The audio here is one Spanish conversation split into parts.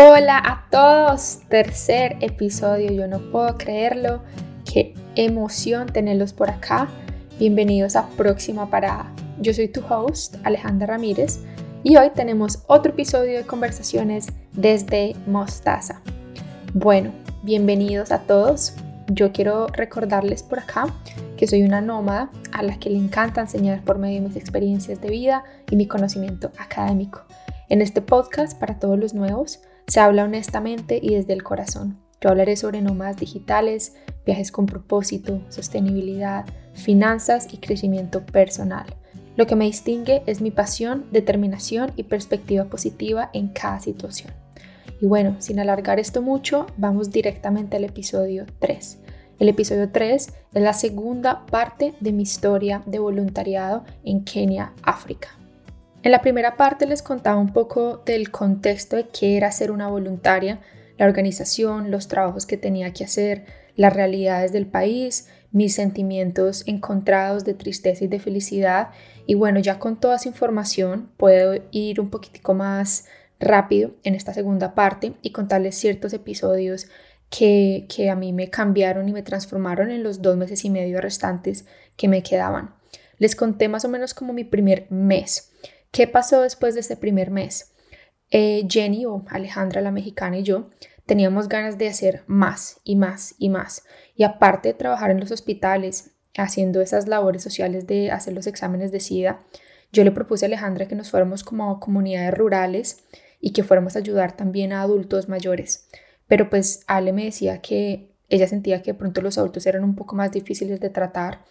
Hola a todos, tercer episodio, yo no puedo creerlo, qué emoción tenerlos por acá. Bienvenidos a Próxima Parada. Yo soy tu host, Alejandra Ramírez, y hoy tenemos otro episodio de conversaciones desde Mostaza. Bueno, bienvenidos a todos. Yo quiero recordarles por acá que soy una nómada a la que le encanta enseñar por medio de mis experiencias de vida y mi conocimiento académico. En este podcast, para todos los nuevos, se habla honestamente y desde el corazón. Yo hablaré sobre nómadas digitales, viajes con propósito, sostenibilidad, finanzas y crecimiento personal. Lo que me distingue es mi pasión, determinación y perspectiva positiva en cada situación. Y bueno, sin alargar esto mucho, vamos directamente al episodio 3. El episodio 3 es la segunda parte de mi historia de voluntariado en Kenia, África. En la primera parte les contaba un poco del contexto de qué era ser una voluntaria, la organización, los trabajos que tenía que hacer, las realidades del país, mis sentimientos encontrados de tristeza y de felicidad. Y bueno, ya con toda esa información puedo ir un poquitico más rápido en esta segunda parte y contarles ciertos episodios que, que a mí me cambiaron y me transformaron en los dos meses y medio restantes que me quedaban. Les conté más o menos como mi primer mes. ¿Qué pasó después de ese primer mes? Eh, Jenny o Alejandra la mexicana y yo teníamos ganas de hacer más y más y más. Y aparte de trabajar en los hospitales, haciendo esas labores sociales de hacer los exámenes de SIDA, yo le propuse a Alejandra que nos fuéramos como comunidades rurales y que fuéramos a ayudar también a adultos mayores. Pero pues Ale me decía que ella sentía que de pronto los adultos eran un poco más difíciles de tratar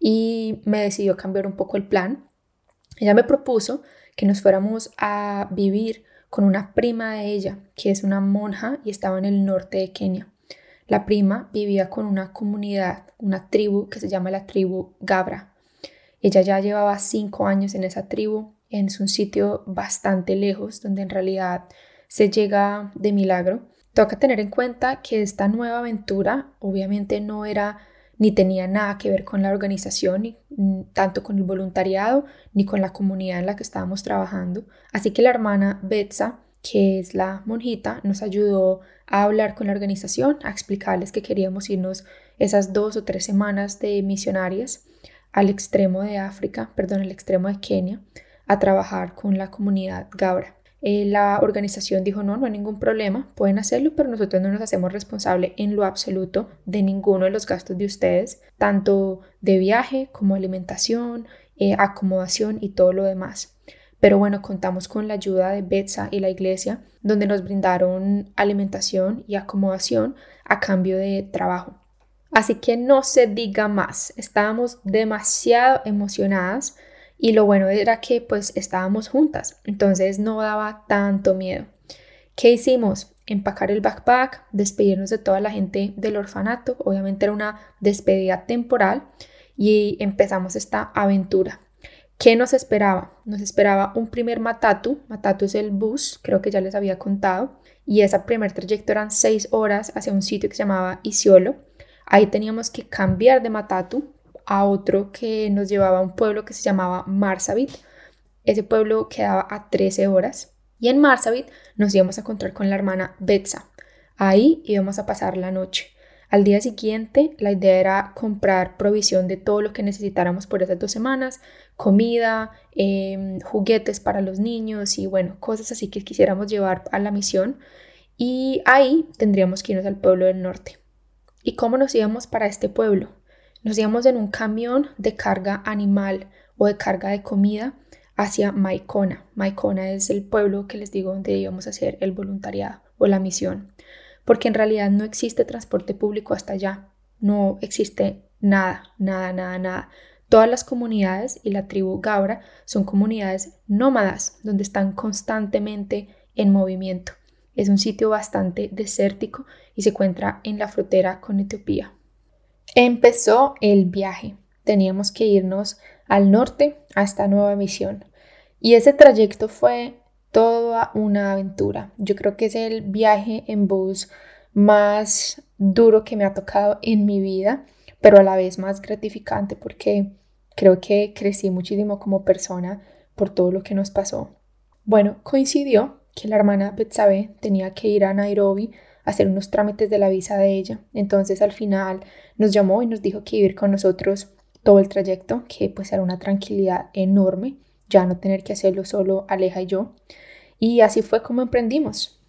y me decidió cambiar un poco el plan ella me propuso que nos fuéramos a vivir con una prima de ella, que es una monja y estaba en el norte de Kenia. La prima vivía con una comunidad, una tribu que se llama la tribu Gabra. Ella ya llevaba cinco años en esa tribu, en un sitio bastante lejos, donde en realidad se llega de milagro. Toca tener en cuenta que esta nueva aventura obviamente no era ni tenía nada que ver con la organización, ni, mm, tanto con el voluntariado, ni con la comunidad en la que estábamos trabajando. Así que la hermana Betsa, que es la monjita, nos ayudó a hablar con la organización, a explicarles que queríamos irnos esas dos o tres semanas de misionarias al extremo de África, perdón, al extremo de Kenia, a trabajar con la comunidad Gabra. Eh, la organización dijo, no, no hay ningún problema, pueden hacerlo, pero nosotros no nos hacemos responsable en lo absoluto de ninguno de los gastos de ustedes, tanto de viaje como alimentación, eh, acomodación y todo lo demás. Pero bueno, contamos con la ayuda de Betsa y la iglesia, donde nos brindaron alimentación y acomodación a cambio de trabajo. Así que no se diga más, estábamos demasiado emocionadas y lo bueno era que pues estábamos juntas, entonces no daba tanto miedo. ¿Qué hicimos? Empacar el backpack, despedirnos de toda la gente del orfanato, obviamente era una despedida temporal y empezamos esta aventura. ¿Qué nos esperaba? Nos esperaba un primer matatu, matatu es el bus, creo que ya les había contado, y ese primer trayecto eran seis horas hacia un sitio que se llamaba Isiolo. Ahí teníamos que cambiar de matatu a otro que nos llevaba a un pueblo que se llamaba Marsabit. Ese pueblo quedaba a 13 horas y en Marsabit nos íbamos a encontrar con la hermana Betsa. Ahí íbamos a pasar la noche. Al día siguiente la idea era comprar provisión de todo lo que necesitáramos por esas dos semanas, comida, em, juguetes para los niños y bueno, cosas así que quisiéramos llevar a la misión. Y ahí tendríamos que irnos al pueblo del norte. ¿Y cómo nos íbamos para este pueblo? Nos íbamos en un camión de carga animal o de carga de comida hacia Maicona. Maicona es el pueblo que les digo donde íbamos a hacer el voluntariado o la misión. Porque en realidad no existe transporte público hasta allá. No existe nada, nada, nada, nada. Todas las comunidades y la tribu Gabra son comunidades nómadas donde están constantemente en movimiento. Es un sitio bastante desértico y se encuentra en la frontera con Etiopía. Empezó el viaje. Teníamos que irnos al norte a esta nueva misión. Y ese trayecto fue toda una aventura. Yo creo que es el viaje en bus más duro que me ha tocado en mi vida, pero a la vez más gratificante porque creo que crecí muchísimo como persona por todo lo que nos pasó. Bueno, coincidió que la hermana Betsabe tenía que ir a Nairobi hacer unos trámites de la visa de ella. Entonces al final nos llamó y nos dijo que ir con nosotros todo el trayecto, que pues era una tranquilidad enorme, ya no tener que hacerlo solo Aleja y yo. Y así fue como emprendimos.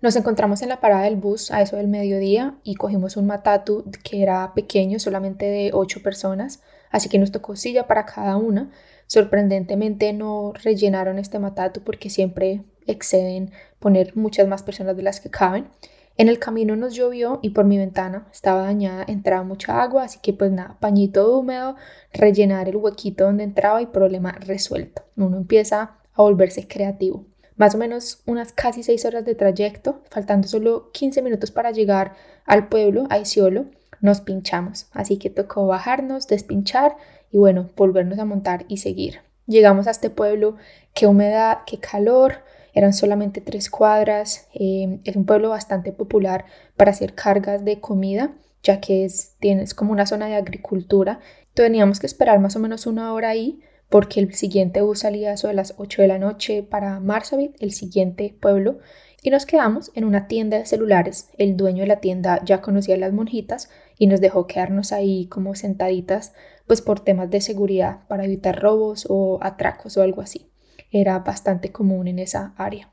Nos encontramos en la parada del bus a eso del mediodía y cogimos un matatu que era pequeño, solamente de ocho personas, así que nos tocó silla para cada una. Sorprendentemente no rellenaron este matatu porque siempre exceden poner muchas más personas de las que caben. En el camino nos llovió y por mi ventana estaba dañada, entraba mucha agua, así que pues nada, pañito húmedo, rellenar el huequito donde entraba y problema resuelto. Uno empieza a volverse creativo. Más o menos unas casi seis horas de trayecto, faltando solo 15 minutos para llegar al pueblo, a Isiolo, nos pinchamos. Así que tocó bajarnos, despinchar y bueno, volvernos a montar y seguir. Llegamos a este pueblo, qué humedad, qué calor, eran solamente tres cuadras. Eh, es un pueblo bastante popular para hacer cargas de comida, ya que es, tienes como una zona de agricultura. Teníamos que esperar más o menos una hora ahí porque el siguiente bus salía a las 8 de la noche para Marsabit, el siguiente pueblo, y nos quedamos en una tienda de celulares. El dueño de la tienda ya conocía a las monjitas y nos dejó quedarnos ahí como sentaditas, pues por temas de seguridad, para evitar robos o atracos o algo así era bastante común en esa área.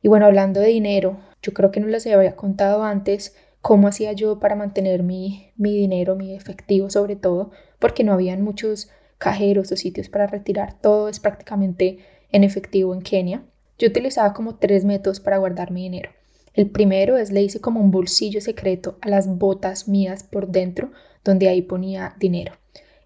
Y bueno, hablando de dinero, yo creo que no les había contado antes cómo hacía yo para mantener mi, mi dinero, mi efectivo sobre todo, porque no habían muchos cajeros o sitios para retirar. Todo es prácticamente en efectivo en Kenia. Yo utilizaba como tres métodos para guardar mi dinero. El primero es le hice como un bolsillo secreto a las botas mías por dentro, donde ahí ponía dinero.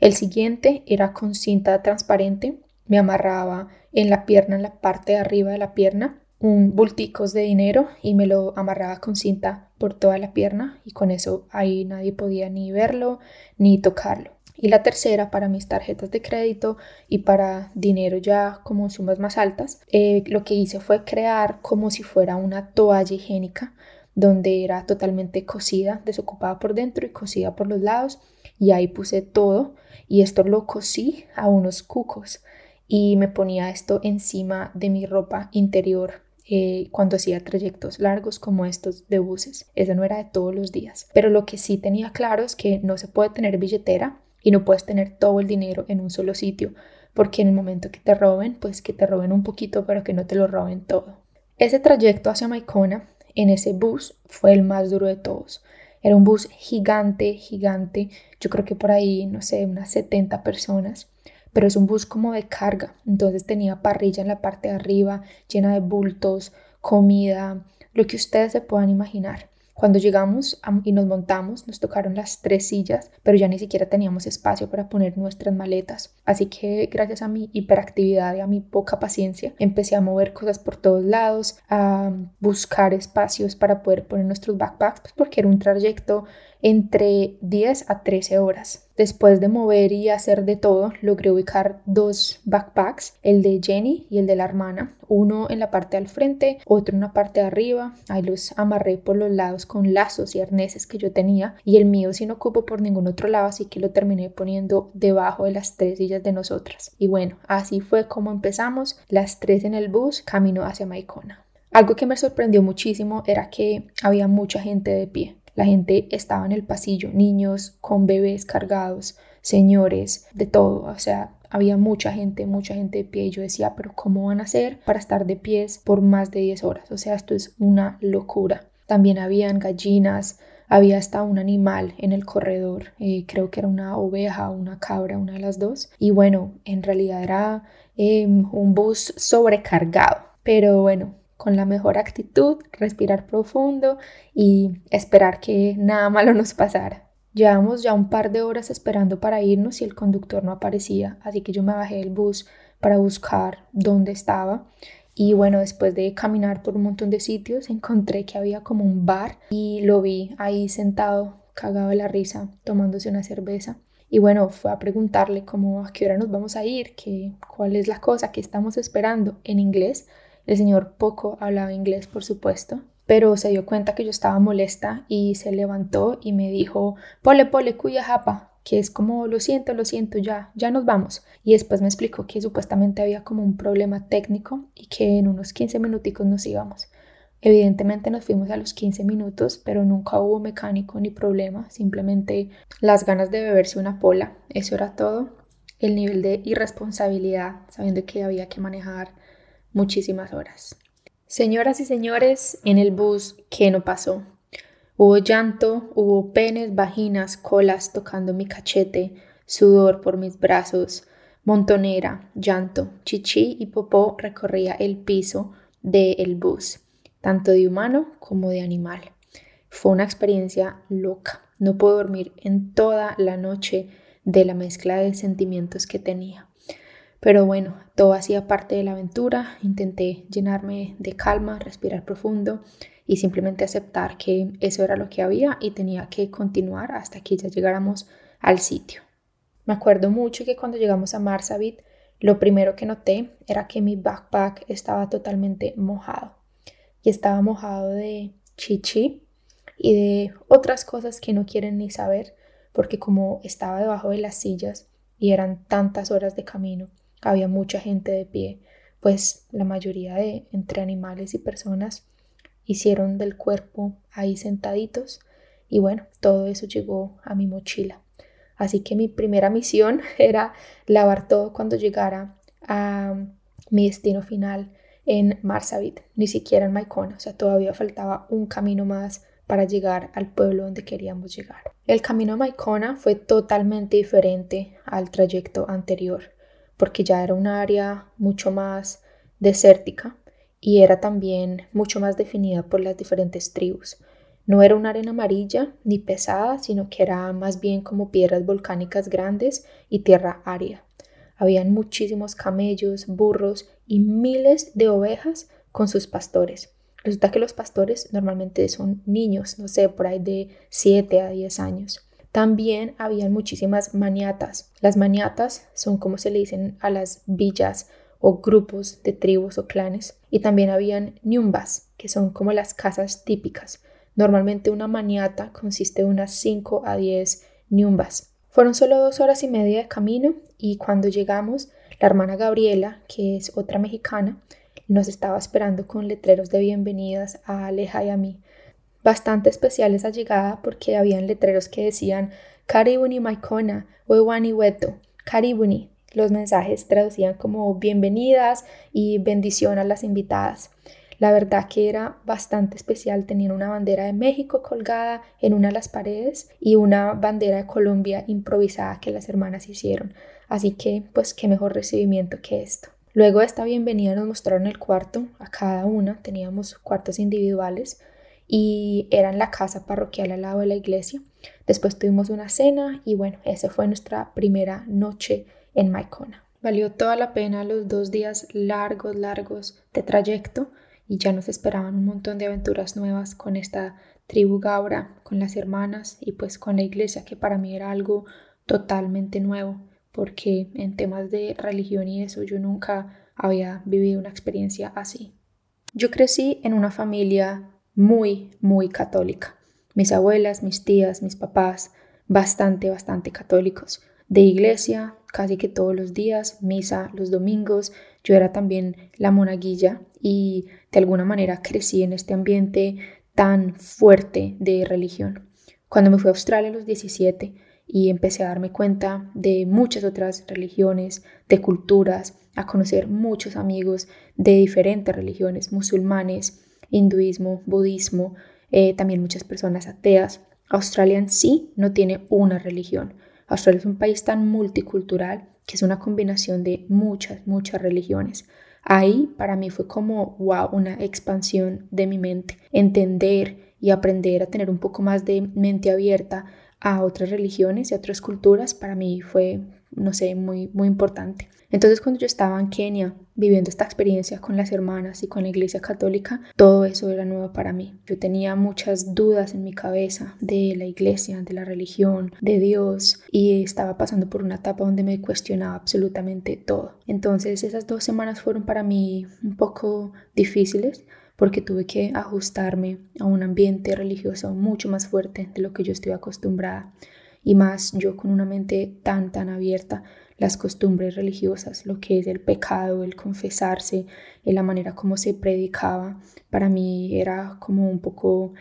El siguiente era con cinta transparente me amarraba en la pierna, en la parte de arriba de la pierna, un bulticos de dinero y me lo amarraba con cinta por toda la pierna y con eso ahí nadie podía ni verlo ni tocarlo. Y la tercera para mis tarjetas de crédito y para dinero ya como sumas más altas, eh, lo que hice fue crear como si fuera una toalla higiénica donde era totalmente cosida, desocupada por dentro y cosida por los lados y ahí puse todo y esto lo cosí a unos cucos y me ponía esto encima de mi ropa interior eh, cuando hacía trayectos largos como estos de buses. Eso no era de todos los días. Pero lo que sí tenía claro es que no se puede tener billetera y no puedes tener todo el dinero en un solo sitio, porque en el momento que te roben, pues que te roben un poquito, pero que no te lo roben todo. Ese trayecto hacia Maicona, en ese bus, fue el más duro de todos. Era un bus gigante, gigante. Yo creo que por ahí, no sé, unas 70 personas pero es un bus como de carga, entonces tenía parrilla en la parte de arriba, llena de bultos, comida, lo que ustedes se puedan imaginar. Cuando llegamos y nos montamos, nos tocaron las tres sillas, pero ya ni siquiera teníamos espacio para poner nuestras maletas. Así que gracias a mi hiperactividad y a mi poca paciencia, empecé a mover cosas por todos lados, a buscar espacios para poder poner nuestros backpacks, pues porque era un trayecto entre 10 a 13 horas. Después de mover y hacer de todo, logré ubicar dos backpacks, el de Jenny y el de la hermana, uno en la parte del frente, otro en la parte de arriba. Ahí los amarré por los lados con lazos y arneses que yo tenía y el mío sí no por ningún otro lado, así que lo terminé poniendo debajo de las tres sillas de nosotras. Y bueno, así fue como empezamos, las tres en el bus, camino hacia Maicona. Algo que me sorprendió muchísimo era que había mucha gente de pie. La gente estaba en el pasillo, niños con bebés cargados, señores, de todo. O sea, había mucha gente, mucha gente de pie. Y yo decía, pero ¿cómo van a hacer para estar de pies por más de 10 horas? O sea, esto es una locura. También habían gallinas, había hasta un animal en el corredor, eh, creo que era una oveja una cabra, una de las dos. Y bueno, en realidad era em, un bus sobrecargado. Pero bueno, con la mejor actitud, respirar profundo y esperar que nada malo nos pasara. Llevamos ya un par de horas esperando para irnos y el conductor no aparecía, así que yo me bajé del bus para buscar dónde estaba. Y bueno, después de caminar por un montón de sitios, encontré que había como un bar y lo vi ahí sentado, cagado de la risa, tomándose una cerveza. Y bueno, fue a preguntarle cómo a qué hora nos vamos a ir, que, cuál es la cosa que estamos esperando en inglés el señor poco hablaba inglés, por supuesto, pero se dio cuenta que yo estaba molesta y se levantó y me dijo, pole pole cuya japa, que es como, lo siento, lo siento, ya, ya nos vamos. Y después me explicó que supuestamente había como un problema técnico y que en unos 15 minuticos nos íbamos. Evidentemente nos fuimos a los 15 minutos, pero nunca hubo mecánico ni problema, simplemente las ganas de beberse una pola, eso era todo. El nivel de irresponsabilidad, sabiendo que había que manejar muchísimas horas. Señoras y señores, en el bus, ¿qué no pasó? Hubo llanto, hubo penes, vaginas, colas tocando mi cachete, sudor por mis brazos, montonera, llanto, chichi y popó recorría el piso del bus, tanto de humano como de animal. Fue una experiencia loca. No puedo dormir en toda la noche de la mezcla de sentimientos que tenía. Pero bueno, todo hacía parte de la aventura. Intenté llenarme de calma, respirar profundo y simplemente aceptar que eso era lo que había y tenía que continuar hasta que ya llegáramos al sitio. Me acuerdo mucho que cuando llegamos a Marsabit, lo primero que noté era que mi backpack estaba totalmente mojado y estaba mojado de chichi y de otras cosas que no quieren ni saber porque como estaba debajo de las sillas y eran tantas horas de camino, había mucha gente de pie, pues la mayoría de entre animales y personas hicieron del cuerpo ahí sentaditos y bueno, todo eso llegó a mi mochila. Así que mi primera misión era lavar todo cuando llegara a mi destino final en Marsabit, ni siquiera en Maicona, o sea, todavía faltaba un camino más para llegar al pueblo donde queríamos llegar. El camino a Maicona fue totalmente diferente al trayecto anterior, porque ya era un área mucho más desértica y era también mucho más definida por las diferentes tribus. No era una arena amarilla ni pesada, sino que era más bien como piedras volcánicas grandes y tierra árida. Habían muchísimos camellos, burros y miles de ovejas con sus pastores. Resulta que los pastores normalmente son niños, no sé, por ahí de 7 a 10 años. También habían muchísimas maniatas. Las maniatas son como se le dicen a las villas o grupos de tribus o clanes. Y también habían ñumbas, que son como las casas típicas. Normalmente una maniata consiste de unas 5 a 10 ñumbas. Fueron solo dos horas y media de camino y cuando llegamos, la hermana Gabriela, que es otra mexicana, nos estaba esperando con letreros de bienvenidas a Aleja y a mí. Bastante especial esa llegada porque habían letreros que decían Karibuni Maikona, Wewani Weto, Karibuni, los mensajes traducían como bienvenidas y bendición a las invitadas. La verdad que era bastante especial, tenían una bandera de México colgada en una de las paredes y una bandera de Colombia improvisada que las hermanas hicieron. Así que, pues, qué mejor recibimiento que esto. Luego de esta bienvenida nos mostraron el cuarto a cada una, teníamos cuartos individuales y era en la casa parroquial al lado de la iglesia. Después tuvimos una cena y bueno, esa fue nuestra primera noche en Maicona. Valió toda la pena los dos días largos, largos de trayecto y ya nos esperaban un montón de aventuras nuevas con esta tribu Gaura, con las hermanas y pues con la iglesia que para mí era algo totalmente nuevo porque en temas de religión y eso yo nunca había vivido una experiencia así. Yo crecí en una familia muy, muy católica. Mis abuelas, mis tías, mis papás, bastante, bastante católicos. De iglesia, casi que todos los días, misa los domingos. Yo era también la monaguilla y de alguna manera crecí en este ambiente tan fuerte de religión. Cuando me fui a Australia a los 17 y empecé a darme cuenta de muchas otras religiones, de culturas, a conocer muchos amigos de diferentes religiones, musulmanes, hinduismo, budismo, eh, también muchas personas ateas. Australia en sí no tiene una religión, Australia es un país tan multicultural que es una combinación de muchas, muchas religiones. Ahí para mí fue como, wow, una expansión de mi mente, entender y aprender a tener un poco más de mente abierta a otras religiones y a otras culturas, para mí fue, no sé, muy, muy importante. Entonces cuando yo estaba en Kenia viviendo esta experiencia con las hermanas y con la iglesia católica, todo eso era nuevo para mí. Yo tenía muchas dudas en mi cabeza de la iglesia, de la religión, de Dios y estaba pasando por una etapa donde me cuestionaba absolutamente todo. Entonces esas dos semanas fueron para mí un poco difíciles porque tuve que ajustarme a un ambiente religioso mucho más fuerte de lo que yo estoy acostumbrada y más yo con una mente tan, tan abierta, las costumbres religiosas, lo que es el pecado, el confesarse, la manera como se predicaba, para mí era como un poco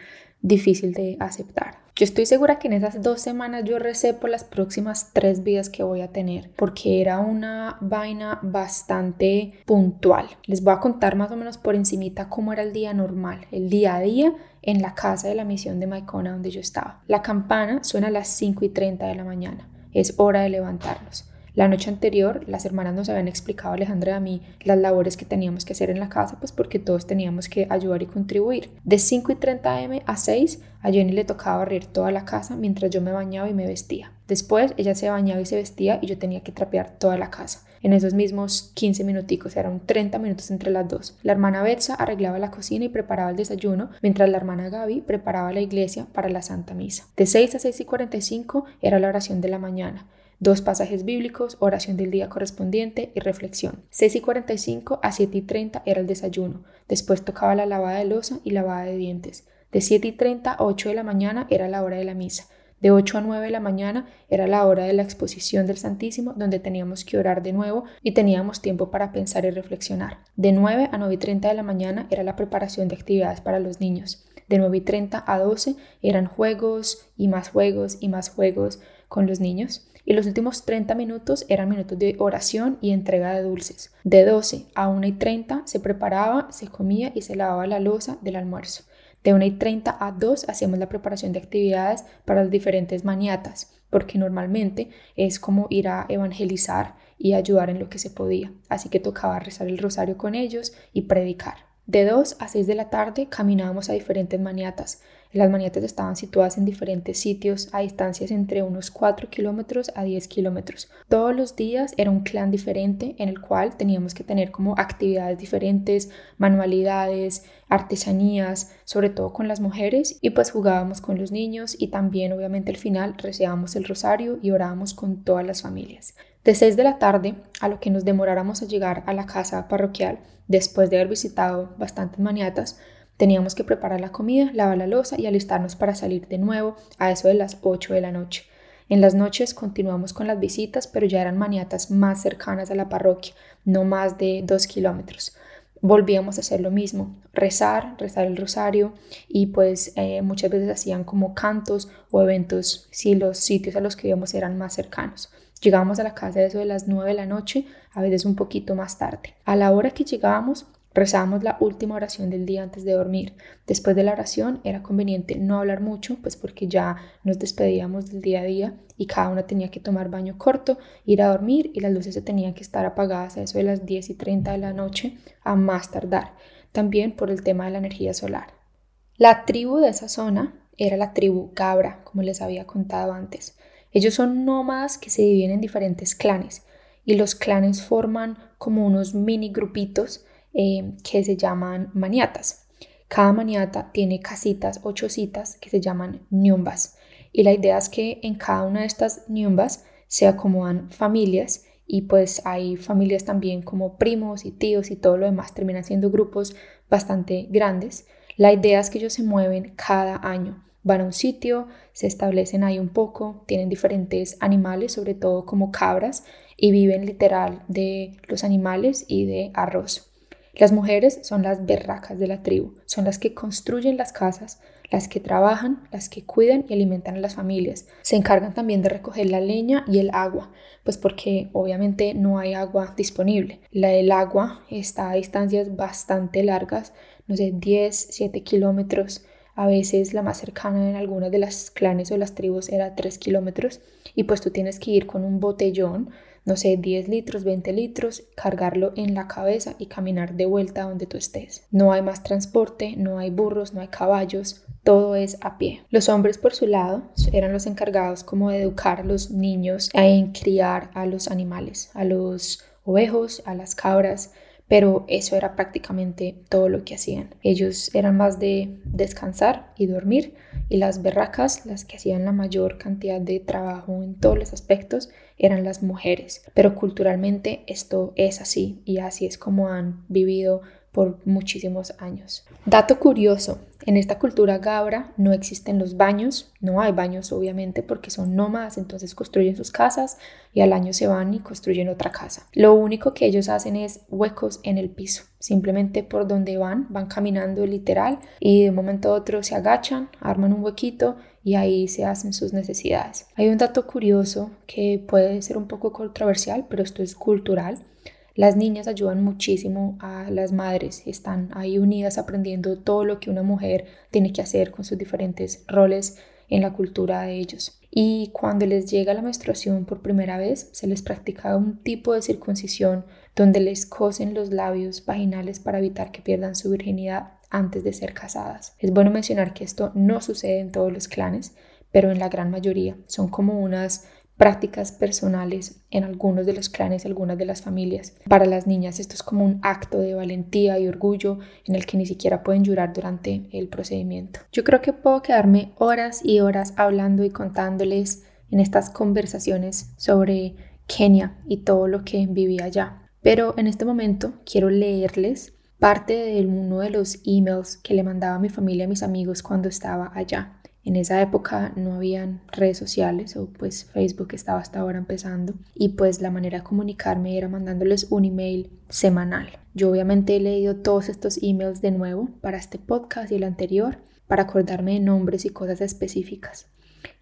difícil de aceptar. Yo estoy segura que en esas dos semanas yo recé por las próximas tres vidas que voy a tener, porque era una vaina bastante puntual. Les voy a contar más o menos por encimita cómo era el día normal, el día a día en la casa de la misión de Maicona donde yo estaba. La campana suena a las 5 y 30 de la mañana. Es hora de levantarnos. La noche anterior las hermanas nos habían explicado, Alejandra y a mí, las labores que teníamos que hacer en la casa, pues porque todos teníamos que ayudar y contribuir. De 5 y 30 am a 6, a Jenny le tocaba barrer toda la casa mientras yo me bañaba y me vestía. Después ella se bañaba y se vestía y yo tenía que trapear toda la casa. En esos mismos 15 minuticos, eran 30 minutos entre las dos. La hermana Betsa arreglaba la cocina y preparaba el desayuno, mientras la hermana Gaby preparaba la iglesia para la Santa Misa. De 6 a 6 y 45 era la oración de la mañana dos pasajes bíblicos, oración del día correspondiente y reflexión. 6 y 45 a 7 y 30 era el desayuno, después tocaba la lavada de losa y lavada de dientes. De 7 y 30 a 8 de la mañana era la hora de la misa. De 8 a 9 de la mañana era la hora de la exposición del Santísimo, donde teníamos que orar de nuevo y teníamos tiempo para pensar y reflexionar. De 9 a 9 y 30 de la mañana era la preparación de actividades para los niños. De 9 y 30 a 12 eran juegos y más juegos y más juegos con los niños y los últimos 30 minutos eran minutos de oración y entrega de dulces. De 12 a 1 y 30 se preparaba, se comía y se lavaba la losa del almuerzo. De 1 y 30 a 2 hacíamos la preparación de actividades para las diferentes maniatas, porque normalmente es como ir a evangelizar y ayudar en lo que se podía. Así que tocaba rezar el rosario con ellos y predicar. De 2 a 6 de la tarde caminábamos a diferentes maniatas. Las maniatas estaban situadas en diferentes sitios a distancias entre unos 4 kilómetros a 10 kilómetros. Todos los días era un clan diferente en el cual teníamos que tener como actividades diferentes, manualidades, artesanías, sobre todo con las mujeres y pues jugábamos con los niños y también obviamente al final reciábamos el rosario y orábamos con todas las familias. De 6 de la tarde a lo que nos demoráramos a llegar a la casa parroquial, después de haber visitado bastantes maniatas, teníamos que preparar la comida, lavar la losa y alistarnos para salir de nuevo a eso de las 8 de la noche. En las noches continuamos con las visitas, pero ya eran maniatas más cercanas a la parroquia, no más de 2 kilómetros. Volvíamos a hacer lo mismo, rezar, rezar el rosario y pues eh, muchas veces hacían como cantos o eventos si los sitios a los que íbamos eran más cercanos. Llegábamos a la casa de eso de las 9 de la noche, a veces un poquito más tarde. A la hora que llegábamos, rezábamos la última oración del día antes de dormir. Después de la oración era conveniente no hablar mucho, pues porque ya nos despedíamos del día a día y cada una tenía que tomar baño corto, ir a dormir y las luces se tenían que estar apagadas a eso de las 10 y 30 de la noche a más tardar, también por el tema de la energía solar. La tribu de esa zona era la tribu Cabra, como les había contado antes. Ellos son nómadas que se dividen en diferentes clanes y los clanes forman como unos mini grupitos eh, que se llaman maniatas. Cada maniata tiene casitas o chocitas que se llaman ñumbas y la idea es que en cada una de estas ñumbas se acomodan familias y pues hay familias también como primos y tíos y todo lo demás terminan siendo grupos bastante grandes. La idea es que ellos se mueven cada año van a un sitio, se establecen ahí un poco, tienen diferentes animales, sobre todo como cabras, y viven literal de los animales y de arroz. Las mujeres son las berracas de la tribu, son las que construyen las casas, las que trabajan, las que cuidan y alimentan a las familias. Se encargan también de recoger la leña y el agua, pues porque obviamente no hay agua disponible. La del agua está a distancias bastante largas, no sé, 10, 7 kilómetros a veces la más cercana en algunas de las clanes o las tribus era 3 kilómetros y pues tú tienes que ir con un botellón, no sé, 10 litros, 20 litros, cargarlo en la cabeza y caminar de vuelta donde tú estés. No hay más transporte, no hay burros, no hay caballos, todo es a pie. Los hombres por su lado eran los encargados como de educar a los niños en criar a los animales, a los ovejos, a las cabras, pero eso era prácticamente todo lo que hacían. Ellos eran más de descansar y dormir y las berracas, las que hacían la mayor cantidad de trabajo en todos los aspectos, eran las mujeres. Pero culturalmente esto es así y así es como han vivido por muchísimos años. Dato curioso, en esta cultura gabra no existen los baños, no hay baños obviamente porque son nómadas, entonces construyen sus casas y al año se van y construyen otra casa. Lo único que ellos hacen es huecos en el piso, simplemente por donde van, van caminando literal y de un momento a otro se agachan, arman un huequito y ahí se hacen sus necesidades. Hay un dato curioso que puede ser un poco controversial, pero esto es cultural. Las niñas ayudan muchísimo a las madres, están ahí unidas aprendiendo todo lo que una mujer tiene que hacer con sus diferentes roles en la cultura de ellos. Y cuando les llega la menstruación por primera vez, se les practica un tipo de circuncisión donde les cosen los labios vaginales para evitar que pierdan su virginidad antes de ser casadas. Es bueno mencionar que esto no sucede en todos los clanes, pero en la gran mayoría son como unas prácticas personales en algunos de los clanes, algunas de las familias. Para las niñas esto es como un acto de valentía y orgullo en el que ni siquiera pueden llorar durante el procedimiento. Yo creo que puedo quedarme horas y horas hablando y contándoles en estas conversaciones sobre Kenia y todo lo que viví allá. Pero en este momento quiero leerles parte de uno de los emails que le mandaba mi familia a mis amigos cuando estaba allá. En esa época no habían redes sociales o pues Facebook estaba hasta ahora empezando y pues la manera de comunicarme era mandándoles un email semanal. Yo obviamente he leído todos estos emails de nuevo para este podcast y el anterior para acordarme de nombres y cosas específicas.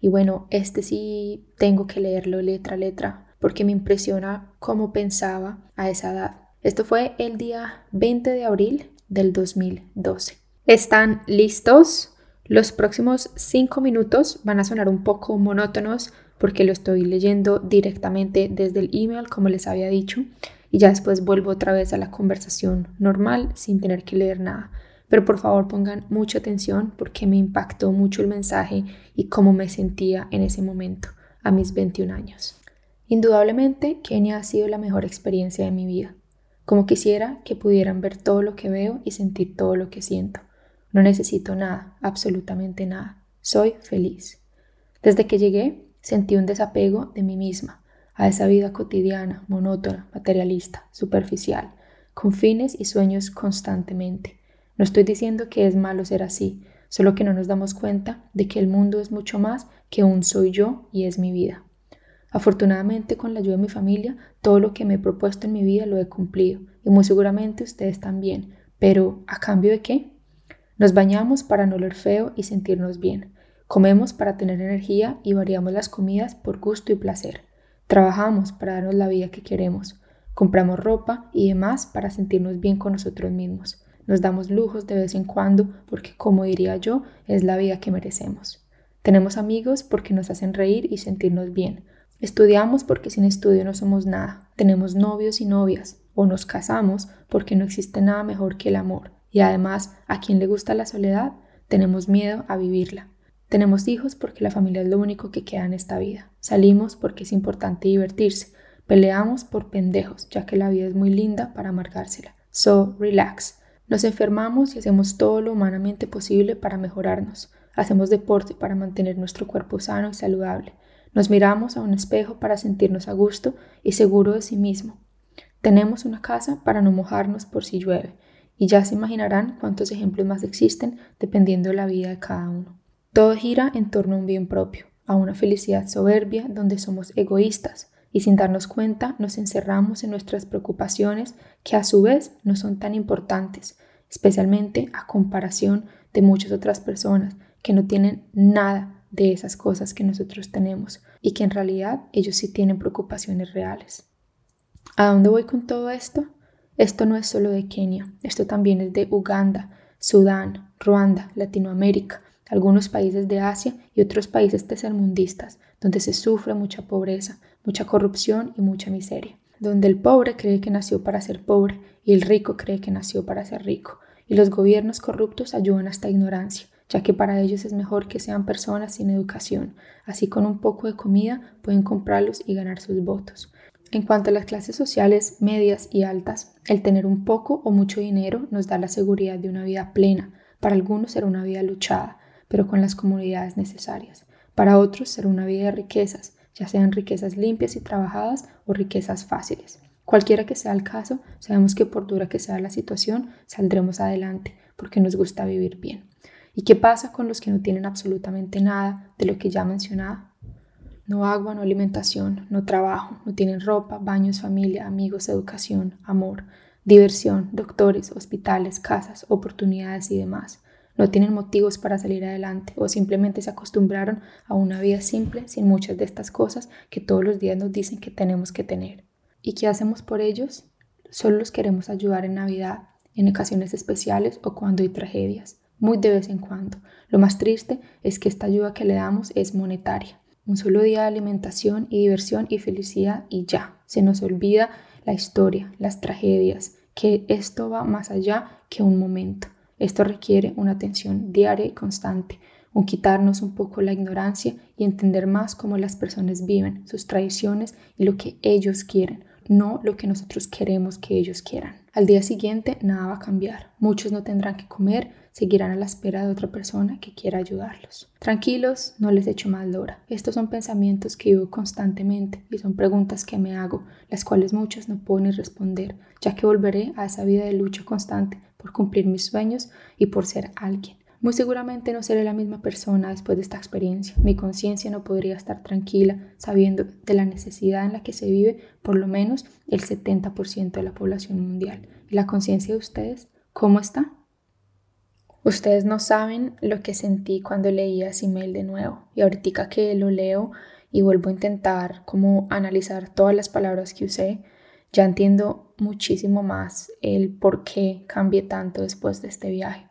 Y bueno, este sí tengo que leerlo letra a letra porque me impresiona cómo pensaba a esa edad. Esto fue el día 20 de abril del 2012. ¿Están listos? Los próximos cinco minutos van a sonar un poco monótonos porque lo estoy leyendo directamente desde el email, como les había dicho, y ya después vuelvo otra vez a la conversación normal sin tener que leer nada. Pero por favor pongan mucha atención porque me impactó mucho el mensaje y cómo me sentía en ese momento, a mis 21 años. Indudablemente, Kenia ha sido la mejor experiencia de mi vida. Como quisiera que pudieran ver todo lo que veo y sentir todo lo que siento. No necesito nada, absolutamente nada. Soy feliz. Desde que llegué, sentí un desapego de mí misma, a esa vida cotidiana, monótona, materialista, superficial, con fines y sueños constantemente. No estoy diciendo que es malo ser así, solo que no nos damos cuenta de que el mundo es mucho más que un soy yo y es mi vida. Afortunadamente, con la ayuda de mi familia, todo lo que me he propuesto en mi vida lo he cumplido y muy seguramente ustedes también. Pero, ¿a cambio de qué? Nos bañamos para no oler feo y sentirnos bien. Comemos para tener energía y variamos las comidas por gusto y placer. Trabajamos para darnos la vida que queremos. Compramos ropa y demás para sentirnos bien con nosotros mismos. Nos damos lujos de vez en cuando porque, como diría yo, es la vida que merecemos. Tenemos amigos porque nos hacen reír y sentirnos bien. Estudiamos porque sin estudio no somos nada. Tenemos novios y novias. O nos casamos porque no existe nada mejor que el amor. Y además, a quien le gusta la soledad, tenemos miedo a vivirla. Tenemos hijos porque la familia es lo único que queda en esta vida. Salimos porque es importante divertirse. Peleamos por pendejos, ya que la vida es muy linda para amargársela. So, relax. Nos enfermamos y hacemos todo lo humanamente posible para mejorarnos. Hacemos deporte para mantener nuestro cuerpo sano y saludable. Nos miramos a un espejo para sentirnos a gusto y seguro de sí mismo. Tenemos una casa para no mojarnos por si llueve y ya se imaginarán cuántos ejemplos más existen dependiendo de la vida de cada uno. Todo gira en torno a un bien propio, a una felicidad soberbia donde somos egoístas y sin darnos cuenta nos encerramos en nuestras preocupaciones que a su vez no son tan importantes, especialmente a comparación de muchas otras personas que no tienen nada de esas cosas que nosotros tenemos y que en realidad ellos sí tienen preocupaciones reales. ¿A dónde voy con todo esto? Esto no es solo de Kenia, esto también es de Uganda, Sudán, Ruanda, Latinoamérica, algunos países de Asia y otros países tercermundistas, donde se sufre mucha pobreza, mucha corrupción y mucha miseria, donde el pobre cree que nació para ser pobre y el rico cree que nació para ser rico, y los gobiernos corruptos ayudan a esta ignorancia, ya que para ellos es mejor que sean personas sin educación, así con un poco de comida pueden comprarlos y ganar sus votos. En cuanto a las clases sociales medias y altas, el tener un poco o mucho dinero nos da la seguridad de una vida plena. Para algunos será una vida luchada, pero con las comunidades necesarias. Para otros será una vida de riquezas, ya sean riquezas limpias y trabajadas o riquezas fáciles. Cualquiera que sea el caso, sabemos que por dura que sea la situación, saldremos adelante porque nos gusta vivir bien. ¿Y qué pasa con los que no tienen absolutamente nada de lo que ya mencionaba? No agua, no alimentación, no trabajo, no tienen ropa, baños, familia, amigos, educación, amor, diversión, doctores, hospitales, casas, oportunidades y demás. No tienen motivos para salir adelante o simplemente se acostumbraron a una vida simple sin muchas de estas cosas que todos los días nos dicen que tenemos que tener. ¿Y qué hacemos por ellos? Solo los queremos ayudar en Navidad, en ocasiones especiales o cuando hay tragedias, muy de vez en cuando. Lo más triste es que esta ayuda que le damos es monetaria. Un solo día de alimentación y diversión y felicidad y ya. Se nos olvida la historia, las tragedias, que esto va más allá que un momento. Esto requiere una atención diaria y constante, un quitarnos un poco la ignorancia y entender más cómo las personas viven, sus tradiciones y lo que ellos quieren, no lo que nosotros queremos que ellos quieran. Al día siguiente nada va a cambiar. Muchos no tendrán que comer, seguirán a la espera de otra persona que quiera ayudarlos. Tranquilos, no les echo mal hora. Estos son pensamientos que vivo constantemente y son preguntas que me hago, las cuales muchas no puedo ni responder, ya que volveré a esa vida de lucha constante por cumplir mis sueños y por ser alguien. Muy seguramente no seré la misma persona después de esta experiencia. Mi conciencia no podría estar tranquila sabiendo de la necesidad en la que se vive por lo menos el 70% de la población mundial. ¿Y la conciencia de ustedes cómo está? Ustedes no saben lo que sentí cuando leía ese email de nuevo. Y ahorita que lo leo y vuelvo a intentar como analizar todas las palabras que usé, ya entiendo muchísimo más el por qué cambié tanto después de este viaje.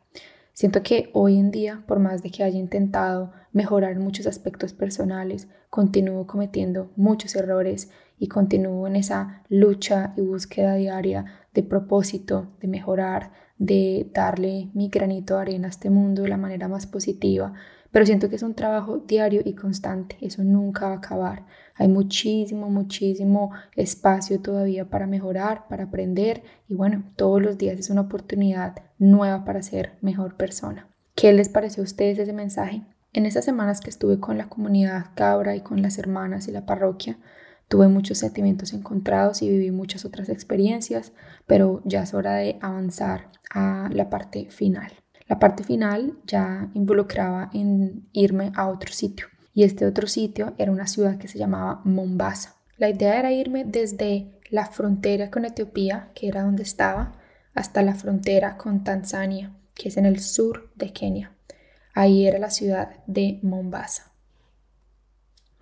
Siento que hoy en día, por más de que haya intentado mejorar muchos aspectos personales, continúo cometiendo muchos errores y continúo en esa lucha y búsqueda diaria de propósito, de mejorar, de darle mi granito de arena a este mundo de la manera más positiva, pero siento que es un trabajo diario y constante, eso nunca va a acabar. Hay muchísimo, muchísimo espacio todavía para mejorar, para aprender y bueno, todos los días es una oportunidad nueva para ser mejor persona. ¿Qué les pareció a ustedes ese mensaje? En esas semanas que estuve con la comunidad cabra y con las hermanas y la parroquia, tuve muchos sentimientos encontrados y viví muchas otras experiencias, pero ya es hora de avanzar a la parte final. La parte final ya involucraba en irme a otro sitio y este otro sitio era una ciudad que se llamaba Mombasa. La idea era irme desde la frontera con Etiopía, que era donde estaba, hasta la frontera con Tanzania, que es en el sur de Kenia. Ahí era la ciudad de Mombasa.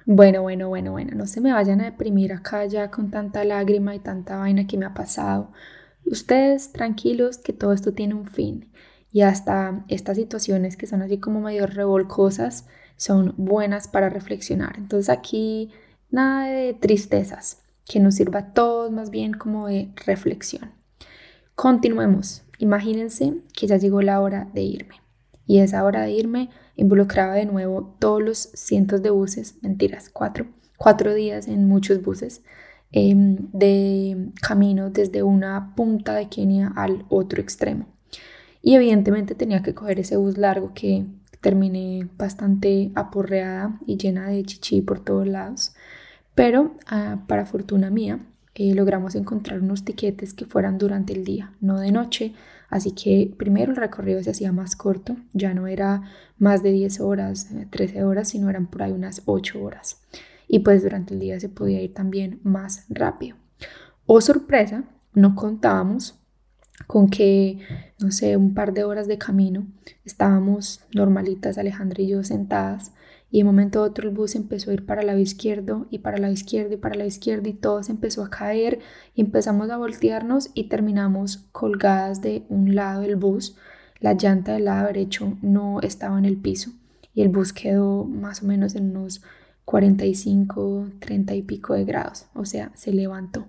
Bueno, bueno, bueno, bueno, no se me vayan a deprimir acá ya con tanta lágrima y tanta vaina que me ha pasado. Ustedes tranquilos que todo esto tiene un fin y hasta estas situaciones que son así como medio revolcosas son buenas para reflexionar. Entonces aquí nada de tristezas, que nos sirva a todos más bien como de reflexión. Continuemos. Imagínense que ya llegó la hora de irme. Y esa hora de irme involucraba de nuevo todos los cientos de buses, mentiras, cuatro, cuatro días en muchos buses, em, de camino desde una punta de Kenia al otro extremo. Y evidentemente tenía que coger ese bus largo que terminé bastante aporreada y llena de chichi por todos lados. Pero ah, para fortuna mía, eh, logramos encontrar unos tiquetes que fueran durante el día, no de noche. Así que primero el recorrido se hacía más corto, ya no era más de 10 horas, 13 eh, horas, sino eran por ahí unas 8 horas. Y pues durante el día se podía ir también más rápido. Oh sorpresa, no contábamos con que, no sé, un par de horas de camino, estábamos normalitas, Alejandra y yo sentadas, y de momento a otro el bus empezó a ir para el lado izquierdo y para el lado izquierdo y para el lado izquierdo y todo se empezó a caer y empezamos a voltearnos y terminamos colgadas de un lado del bus. La llanta del lado derecho no estaba en el piso y el bus quedó más o menos en unos 45, 30 y pico de grados, o sea, se levantó.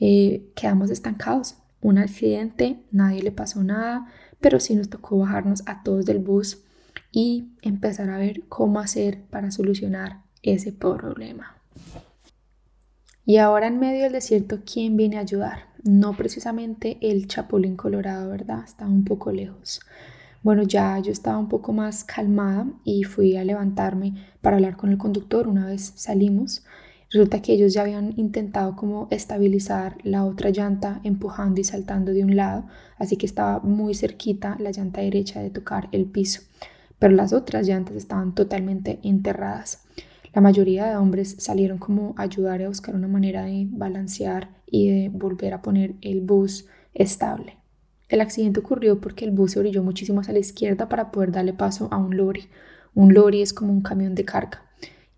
Eh, quedamos estancados, un accidente, nadie le pasó nada, pero sí nos tocó bajarnos a todos del bus y empezar a ver cómo hacer para solucionar ese problema. Y ahora en medio del desierto, ¿quién viene a ayudar? No precisamente el Chapulín Colorado, ¿verdad? Estaba un poco lejos. Bueno, ya yo estaba un poco más calmada y fui a levantarme para hablar con el conductor una vez salimos Resulta que ellos ya habían intentado como estabilizar la otra llanta empujando y saltando de un lado, así que estaba muy cerquita la llanta derecha de tocar el piso, pero las otras llantas estaban totalmente enterradas. La mayoría de hombres salieron como a ayudar a buscar una manera de balancear y de volver a poner el bus estable. El accidente ocurrió porque el bus se orilló muchísimo hacia la izquierda para poder darle paso a un lorry. Un lorry es como un camión de carga.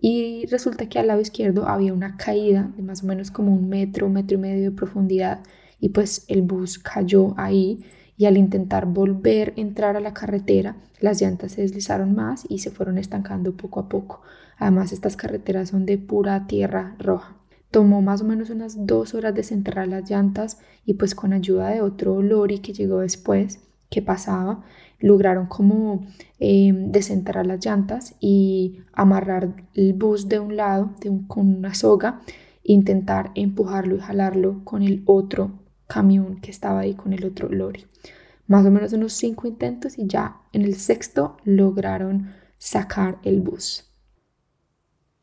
Y resulta que al lado izquierdo había una caída de más o menos como un metro, metro y medio de profundidad. Y pues el bus cayó ahí y al intentar volver a entrar a la carretera, las llantas se deslizaron más y se fueron estancando poco a poco. Además, estas carreteras son de pura tierra roja. Tomó más o menos unas dos horas desenterrar las llantas y pues con ayuda de otro lorry que llegó después, que pasaba, lograron como eh, desenterrar las llantas y amarrar el bus de un lado con una soga e intentar empujarlo y jalarlo con el otro camión que estaba ahí con el otro lorry. Más o menos unos cinco intentos y ya en el sexto lograron sacar el bus.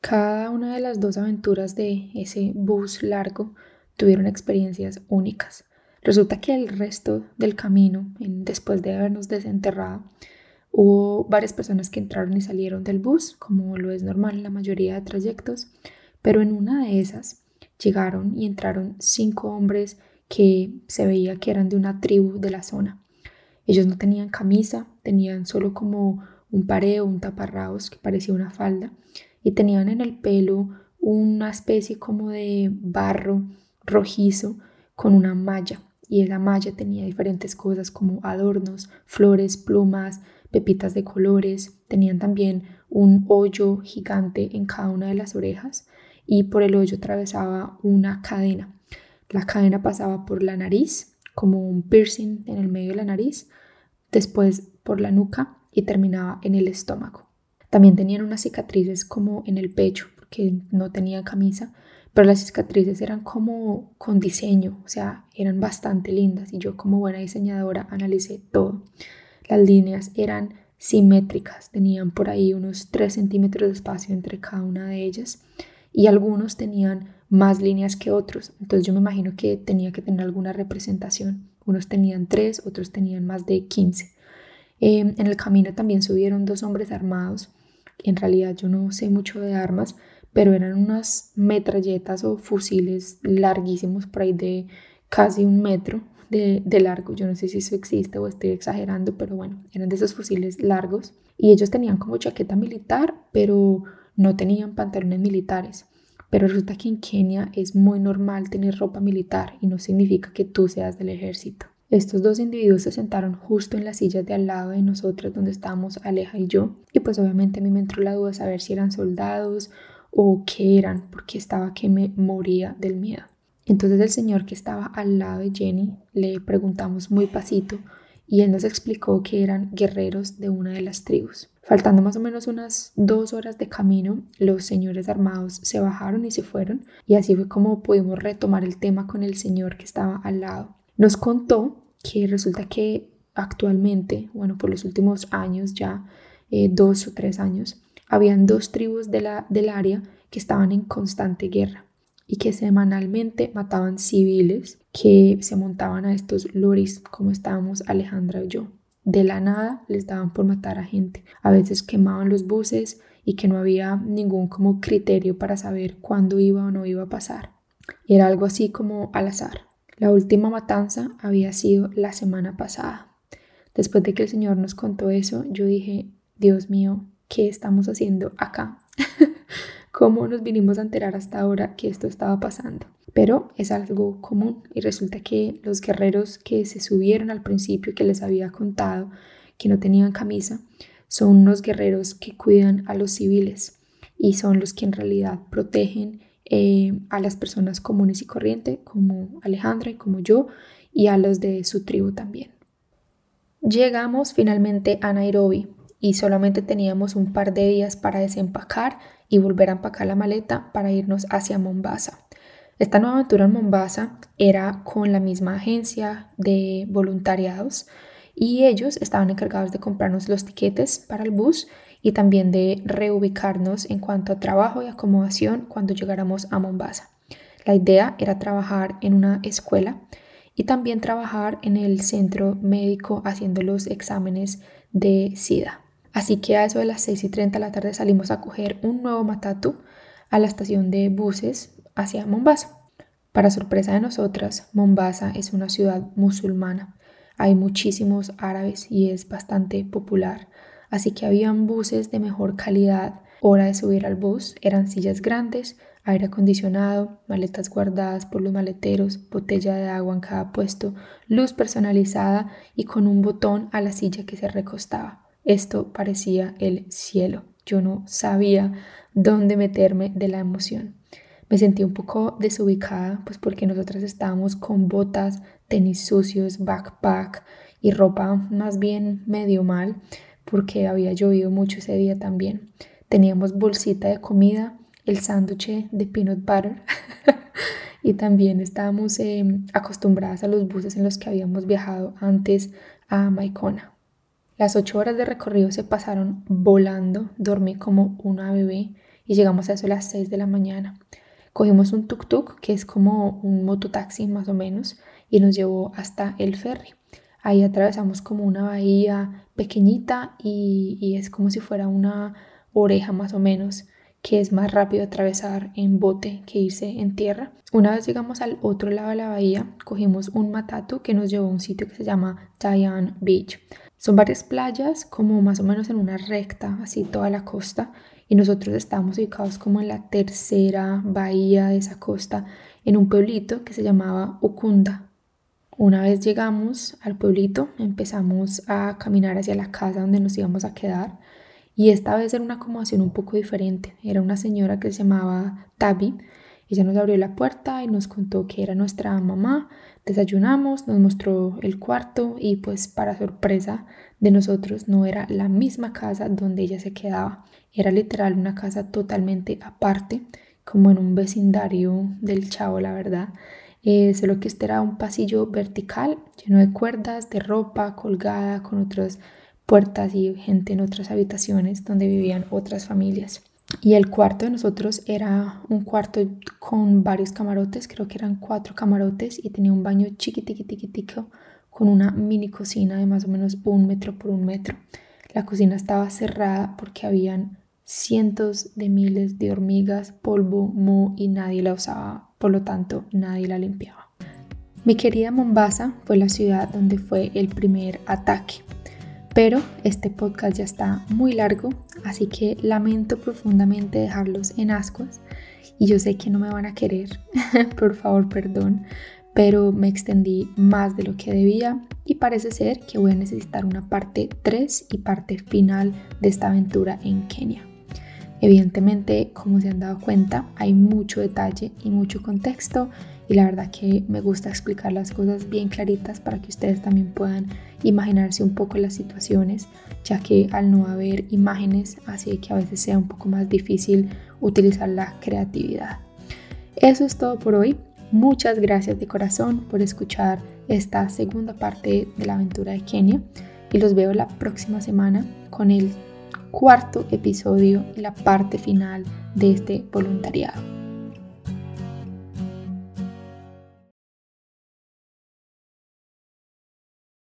Cada una de las dos aventuras de ese bus largo tuvieron experiencias únicas. Resulta que el resto del camino, después de habernos desenterrado, hubo varias personas que entraron y salieron del bus, como lo es normal en la mayoría de trayectos, pero en una de esas llegaron y entraron cinco hombres que se veía que eran de una tribu de la zona. Ellos no tenían camisa, tenían solo como un pareo, un taparrabos que parecía una falda y tenían en el pelo una especie como de barro rojizo con una malla y esa malla tenía diferentes cosas como adornos, flores, plumas, pepitas de colores, tenían también un hoyo gigante en cada una de las orejas y por el hoyo atravesaba una cadena. La cadena pasaba por la nariz, como un piercing en el medio de la nariz, después por la nuca y terminaba en el estómago. También tenían unas cicatrices como en el pecho, porque no tenía camisa, pero las cicatrices eran como con diseño, o sea, eran bastante lindas y yo como buena diseñadora analicé todo. Las líneas eran simétricas, tenían por ahí unos 3 centímetros de espacio entre cada una de ellas y algunos tenían más líneas que otros, entonces yo me imagino que tenía que tener alguna representación. Unos tenían 3, otros tenían más de 15. Em, en el camino también subieron dos hombres armados en realidad yo no sé mucho de armas, pero eran unas metralletas o fusiles larguísimos, por ahí de casi un metro de, de, largo. Yo no sé si eso existe o estoy exagerando, pero bueno, eran de esos fusiles largos. Y ellos tenían como chaqueta militar, pero no tenían pantalones militares. Pero resulta que en Kenia es muy normal tener ropa militar y no significa que tú seas del ejército. Estos dos individuos se sentaron justo en las sillas de al lado de nosotros donde estábamos Aleja y yo. Y pues obviamente a mí me entró la duda de saber si eran soldados o qué eran, porque estaba que me moría del miedo. Entonces el señor que estaba al lado de Jenny le preguntamos muy pasito y él nos explicó que eran guerreros de una de las tribus. Faltando más o menos unas dos horas de camino, los señores armados se bajaron y se fueron y así fue como pudimos retomar el tema con el señor que estaba al lado. Nos contó que resulta que actualmente, bueno, por los últimos años ya, eh, dos o tres años, habían dos tribus de la, del área que estaban en constante guerra y que semanalmente mataban civiles que se montaban a estos loris como estábamos Alejandra y yo. De la nada les daban por matar a gente. A veces quemaban los buses y que no había ningún como criterio para saber cuándo iba o no iba a pasar. Era algo así como al azar. La última matanza había sido la semana pasada. Después de que el Señor nos contó eso, yo dije, Dios mío, ¿qué estamos haciendo acá? ¿Cómo nos vinimos a enterar hasta ahora que esto estaba pasando? Pero es algo común y resulta que los guerreros que se subieron al principio que les había contado que no tenían camisa son unos guerreros que cuidan a los civiles y son los que en realidad protegen eh, a las personas comunes y corrientes como Alejandra y como yo y a los de su tribu también. Llegamos finalmente a Nairobi y solamente teníamos un par de días para desempacar y volver a empacar la maleta para irnos hacia Mombasa. Esta nueva aventura en Mombasa era con la misma agencia de voluntariados y ellos estaban encargados de comprarnos los tiquetes para el bus y también de reubicarnos en cuanto a trabajo y acomodación cuando llegáramos a Mombasa. La idea era trabajar en una escuela y también trabajar en el centro médico haciendo los exámenes de SIDA. Así que a eso de las 6 y 30 de la tarde salimos a coger un nuevo matatu a la estación de buses hacia Mombasa. Para sorpresa de nosotras, Mombasa es una ciudad musulmana. Hay muchísimos árabes y es bastante popular. Así que habían buses de mejor calidad. Hora de subir al bus eran sillas grandes, aire acondicionado, maletas guardadas por los maleteros, botella de agua en cada puesto, luz personalizada y con un botón a la silla que se recostaba. Esto parecía el cielo. Yo no sabía dónde meterme de la emoción. Me sentí un poco desubicada, pues porque nosotras estábamos con botas, tenis sucios, backpack y ropa más bien medio mal, porque había llovido mucho ese día también. Teníamos bolsita de comida, el sándwich de peanut butter y también estábamos em, acostumbradas a los buses en los que habíamos viajado antes a Maicona. Las ocho horas de recorrido se pasaron volando, dormí como una bebé y llegamos a eso a las seis de la mañana. Cogimos un tuk-tuk, que es como un mototaxi más o menos, y nos llevó hasta el ferry. Ahí atravesamos como una bahía pequeñita y, es como si fuera una oreja más o menos que es más rápido atravesar en bote que irse en tierra. Una vez llegamos al otro lado de la bahía, cogimos un matatu que nos llevó a un sitio que se llama Diane Beach. Son varias playas, como más o menos en una recta, así toda la costa, y nosotros estábamos ubicados como en la tercera bahía de esa costa, en un pueblito que se llamaba Ukunda. Una vez llegamos al pueblito, empezamos a caminar hacia la casa donde nos íbamos a quedar. Y esta vez era una acomodación un poco diferente. Era una señora que se llamaba Tabi. Ella nos abrió la puerta y nos contó que era nuestra mamá. Desayunamos, nos mostró el cuarto y pues para sorpresa de nosotros no era la misma casa donde ella se quedaba. Era literal una casa totalmente aparte, como en un vecindario del chavo, la verdad. Eh, solo que este era un pasillo vertical lleno de cuerdas, de ropa colgada con otras puertas y gente en otras habitaciones donde vivían otras familias. Y el cuarto de nosotros era un cuarto con varios camarotes, creo que eran cuatro camarotes y tenía un baño chiquitiquitiquitico con una mini cocina de más o menos un metro por un metro. La cocina estaba cerrada porque habían cientos de miles de hormigas, polvo, moho y nadie la usaba, por lo tanto nadie la limpiaba. Mi querida Mombasa fue la ciudad donde fue el primer ataque. Pero este podcast ya está muy largo, así que lamento profundamente dejarlos en ascuas y yo sé que no me van a querer, por favor perdón, pero me extendí más de lo que debía y parece ser que voy a necesitar una parte 3 y parte final de esta aventura en Kenia. Evidentemente, como se han dado cuenta, hay mucho detalle y mucho contexto y la verdad que me gusta explicar las cosas bien claritas para que ustedes también puedan imaginarse un poco las situaciones, ya que al no haber imágenes hace que a veces sea un poco más difícil utilizar la creatividad. Eso es todo por hoy. Muchas gracias de corazón por escuchar esta segunda parte de la aventura de Kenia y los veo la próxima semana con el cuarto episodio y la parte final de este voluntariado.